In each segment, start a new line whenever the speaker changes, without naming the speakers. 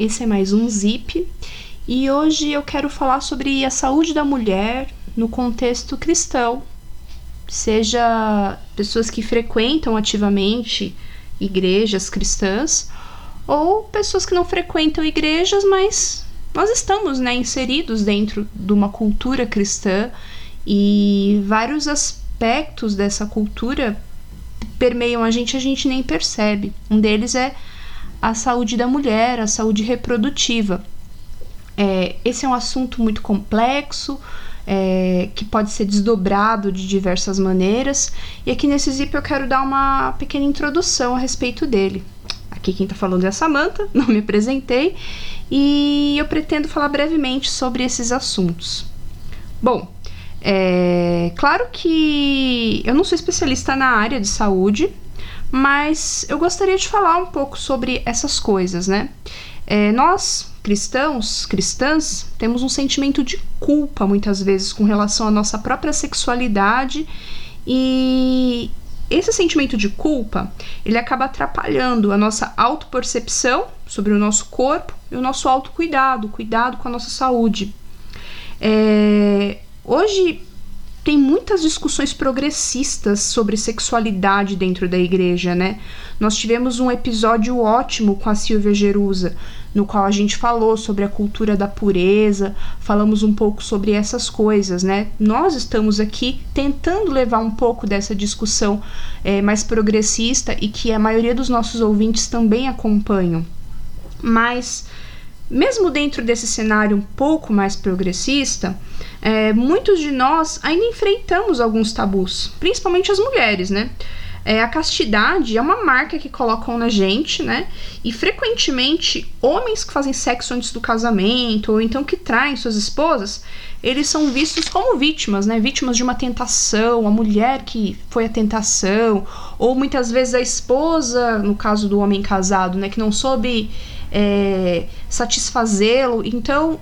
esse é mais um Zip e hoje eu quero falar sobre a saúde da mulher no contexto cristão, seja pessoas que frequentam ativamente igrejas cristãs ou pessoas que não frequentam igrejas, mas nós estamos né, inseridos dentro de uma cultura cristã e vários aspectos dessa cultura permeiam a gente a gente nem percebe. Um deles é a saúde da mulher, a saúde reprodutiva. É, esse é um assunto muito complexo, é, que pode ser desdobrado de diversas maneiras, e aqui nesse zip eu quero dar uma pequena introdução a respeito dele. Aqui quem está falando é a Samantha, não me apresentei, e eu pretendo falar brevemente sobre esses assuntos. Bom, é claro que eu não sou especialista na área de saúde, mas eu gostaria de falar um pouco sobre essas coisas, né? É, nós, cristãos, cristãs, temos um sentimento de culpa muitas vezes com relação à nossa própria sexualidade e esse sentimento de culpa, ele acaba atrapalhando a nossa autopercepção sobre o nosso corpo e o nosso autocuidado, cuidado com a nossa saúde. É, hoje tem muitas discussões progressistas sobre sexualidade dentro da igreja, né? Nós tivemos um episódio ótimo com a Silvia Jerusa, no qual a gente falou sobre a cultura da pureza, falamos um pouco sobre essas coisas, né? Nós estamos aqui tentando levar um pouco dessa discussão é, mais progressista e que a maioria dos nossos ouvintes também acompanham. Mas mesmo dentro desse cenário um pouco mais progressista, é, muitos de nós ainda enfrentamos alguns tabus, principalmente as mulheres, né? É, a castidade é uma marca que colocam na gente, né? E frequentemente, homens que fazem sexo antes do casamento, ou então que traem suas esposas, eles são vistos como vítimas, né? Vítimas de uma tentação, a mulher que foi a tentação, ou muitas vezes a esposa, no caso do homem casado, né? Que não soube é, satisfazê-lo. Então,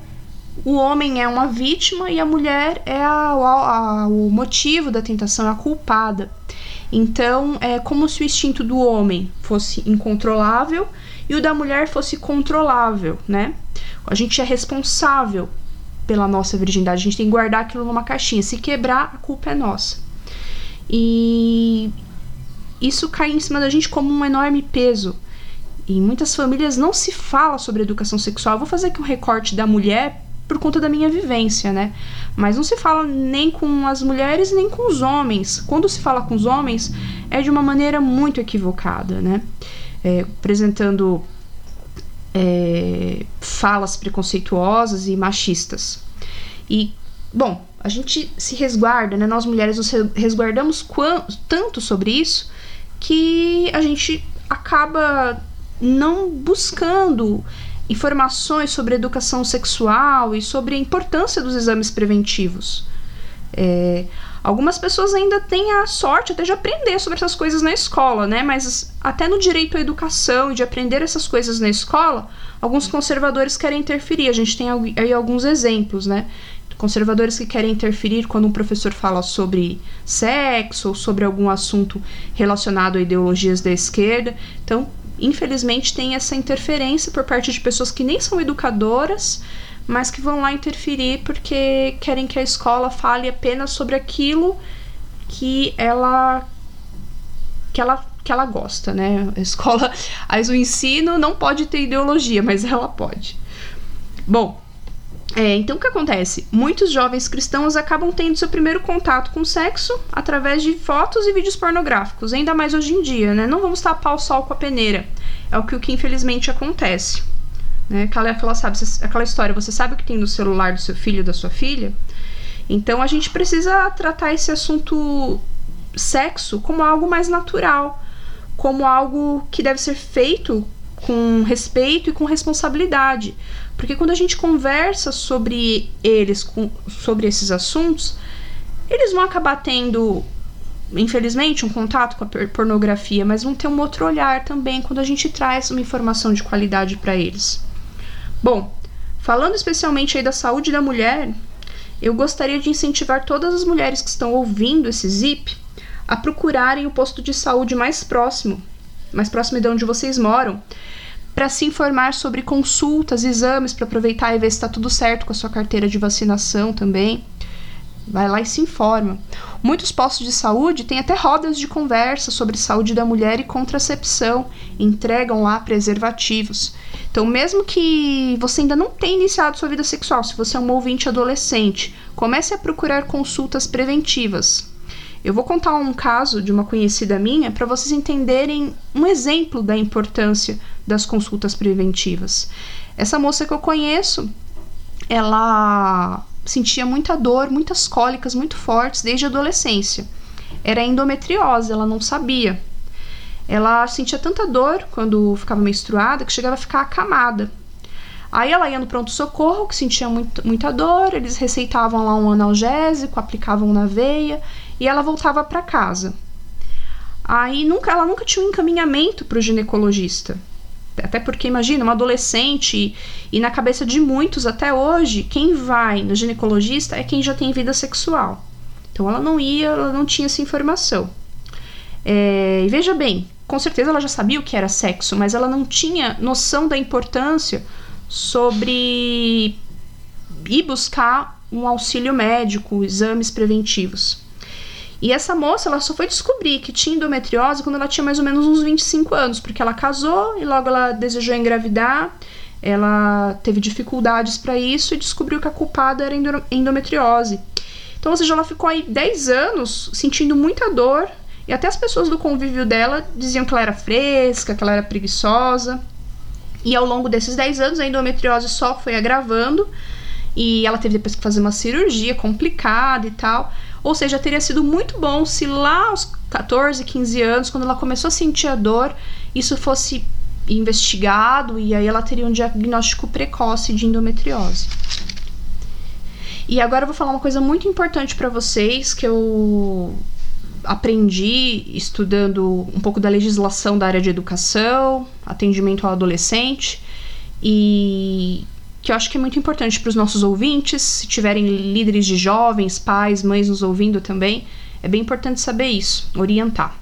o homem é uma vítima e a mulher é a, a, a, o motivo da tentação, é a culpada. Então, é como se o instinto do homem fosse incontrolável e o da mulher fosse controlável, né? A gente é responsável pela nossa virgindade, a gente tem que guardar aquilo numa caixinha. Se quebrar, a culpa é nossa. E isso cai em cima da gente como um enorme peso. Em muitas famílias não se fala sobre educação sexual. Eu vou fazer aqui um recorte da mulher por conta da minha vivência, né? Mas não se fala nem com as mulheres nem com os homens. Quando se fala com os homens, é de uma maneira muito equivocada, né? É, apresentando é, falas preconceituosas e machistas. E, bom, a gente se resguarda, né? Nós mulheres nos resguardamos tanto sobre isso que a gente acaba não buscando informações sobre educação sexual e sobre a importância dos exames preventivos. É, algumas pessoas ainda têm a sorte até de aprender sobre essas coisas na escola, né? Mas até no direito à educação e de aprender essas coisas na escola, alguns conservadores querem interferir. A gente tem aí alguns exemplos, né? Conservadores que querem interferir quando um professor fala sobre sexo ou sobre algum assunto relacionado a ideologias da esquerda. Então, infelizmente tem essa interferência por parte de pessoas que nem são educadoras, mas que vão lá interferir porque querem que a escola fale apenas sobre aquilo que ela que ela que ela gosta, né? A escola, mas o ensino não pode ter ideologia, mas ela pode. Bom, é, então o que acontece? Muitos jovens cristãos acabam tendo seu primeiro contato com o sexo através de fotos e vídeos pornográficos, ainda mais hoje em dia, né? Não vamos tapar o sol com a peneira. É o que, o que infelizmente acontece. Né? Aquela, aquela, sabe, aquela história, você sabe o que tem no celular do seu filho da sua filha? Então a gente precisa tratar esse assunto sexo como algo mais natural, como algo que deve ser feito com respeito e com responsabilidade. Porque quando a gente conversa sobre eles, com, sobre esses assuntos, eles vão acabar tendo, infelizmente, um contato com a pornografia, mas vão ter um outro olhar também quando a gente traz uma informação de qualidade para eles. Bom, falando especialmente aí da saúde da mulher, eu gostaria de incentivar todas as mulheres que estão ouvindo esse zip a procurarem o posto de saúde mais próximo, mais próximo de onde vocês moram, para se informar sobre consultas, exames, para aproveitar e ver se está tudo certo com a sua carteira de vacinação também. Vai lá e se informa. Muitos postos de saúde têm até rodas de conversa sobre saúde da mulher e contracepção, entregam lá preservativos. Então, mesmo que você ainda não tenha iniciado sua vida sexual, se você é um ouvinte adolescente, comece a procurar consultas preventivas. Eu vou contar um caso de uma conhecida minha para vocês entenderem um exemplo da importância das consultas preventivas. Essa moça que eu conheço, ela sentia muita dor, muitas cólicas muito fortes desde a adolescência. Era endometriose, ela não sabia. Ela sentia tanta dor quando ficava menstruada que chegava a ficar acamada. Aí ela ia no pronto-socorro, que sentia muito, muita dor, eles receitavam lá um analgésico, aplicavam na veia e ela voltava para casa. Aí nunca, ela nunca tinha um encaminhamento para o ginecologista. Até porque, imagina, uma adolescente, e na cabeça de muitos até hoje, quem vai no ginecologista é quem já tem vida sexual. Então ela não ia, ela não tinha essa informação. É, e veja bem, com certeza ela já sabia o que era sexo, mas ela não tinha noção da importância sobre ir buscar um auxílio médico, exames preventivos. E essa moça, ela só foi descobrir que tinha endometriose quando ela tinha mais ou menos uns 25 anos, porque ela casou e logo ela desejou engravidar. Ela teve dificuldades para isso e descobriu que a culpada era endometriose. Então, ou seja, ela ficou aí 10 anos sentindo muita dor e até as pessoas do convívio dela diziam que ela era fresca, que ela era preguiçosa. E ao longo desses 10 anos, a endometriose só foi agravando e ela teve depois que fazer uma cirurgia complicada e tal. Ou seja, teria sido muito bom se lá aos 14, 15 anos, quando ela começou a sentir a dor, isso fosse investigado e aí ela teria um diagnóstico precoce de endometriose. E agora eu vou falar uma coisa muito importante para vocês que eu aprendi estudando um pouco da legislação da área de educação, atendimento ao adolescente e que eu acho que é muito importante para os nossos ouvintes, se tiverem líderes de jovens, pais, mães nos ouvindo também, é bem importante saber isso, orientar.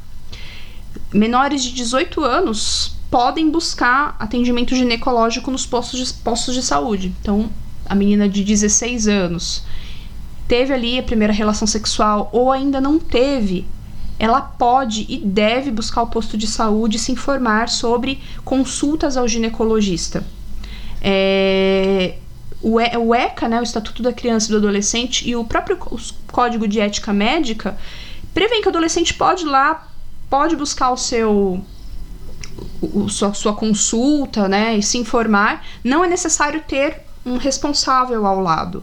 Menores de 18 anos podem buscar atendimento ginecológico nos postos de, postos de saúde. Então, a menina de 16 anos teve ali a primeira relação sexual ou ainda não teve, ela pode e deve buscar o posto de saúde e se informar sobre consultas ao ginecologista. É, o, o ECA, né, o Estatuto da Criança e do Adolescente, e o próprio Código de Ética Médica prevêem que o adolescente pode ir lá, pode buscar o seu o, sua, sua consulta, né, e se informar. Não é necessário ter um responsável ao lado.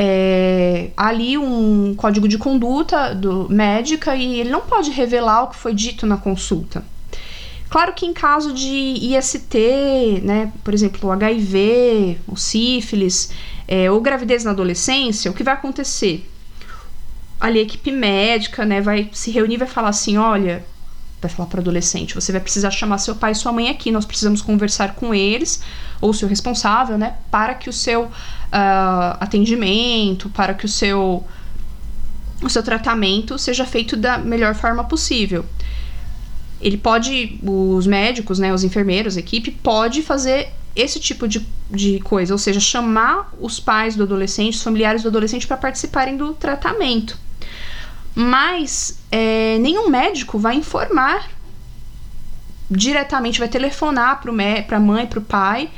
É, ali um código de conduta do médica e ele não pode revelar o que foi dito na consulta. Claro que em caso de IST, né, por exemplo, HIV, o sífilis, é, ou gravidez na adolescência, o que vai acontecer? Ali a equipe médica, né, vai se reunir, vai falar assim, olha, vai falar para adolescente, você vai precisar chamar seu pai e sua mãe aqui, nós precisamos conversar com eles ou seu responsável, né, para que o seu uh, atendimento, para que o seu o seu tratamento seja feito da melhor forma possível ele pode, os médicos, né, os enfermeiros, a equipe, pode fazer esse tipo de, de coisa, ou seja, chamar os pais do adolescente, os familiares do adolescente para participarem do tratamento. Mas é, nenhum médico vai informar diretamente, vai telefonar para a mãe, para o pai,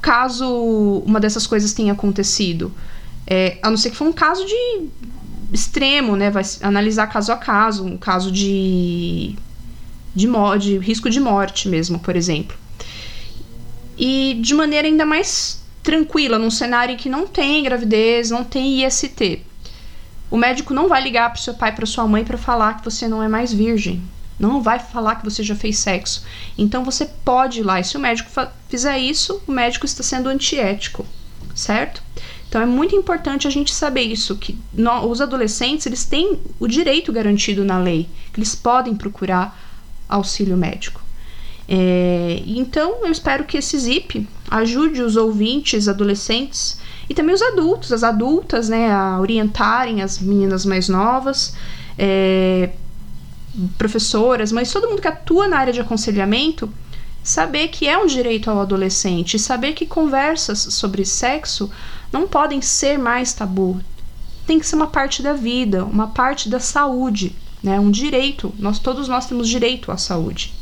caso uma dessas coisas tenha acontecido. É, a não ser que for um caso de extremo, né? Vai analisar caso a caso, um caso de de, de risco de morte mesmo, por exemplo. E de maneira ainda mais tranquila, num cenário em que não tem gravidez, não tem IST. O médico não vai ligar para seu pai, para sua mãe para falar que você não é mais virgem. Não vai falar que você já fez sexo. Então você pode ir lá. E se o médico fizer isso, o médico está sendo antiético, certo? Então é muito importante a gente saber isso, que os adolescentes eles têm o direito garantido na lei, que eles podem procurar auxílio médico. É, então, eu espero que esse ZIP ajude os ouvintes, adolescentes e também os adultos, as adultas, né, a orientarem as meninas mais novas, é, professoras, mas todo mundo que atua na área de aconselhamento, saber que é um direito ao adolescente, saber que conversas sobre sexo não podem ser mais tabu. Tem que ser uma parte da vida, uma parte da saúde, né? Um direito. Nós todos nós temos direito à saúde.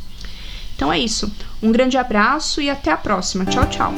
Então é isso. Um grande abraço e até a próxima. Tchau, tchau.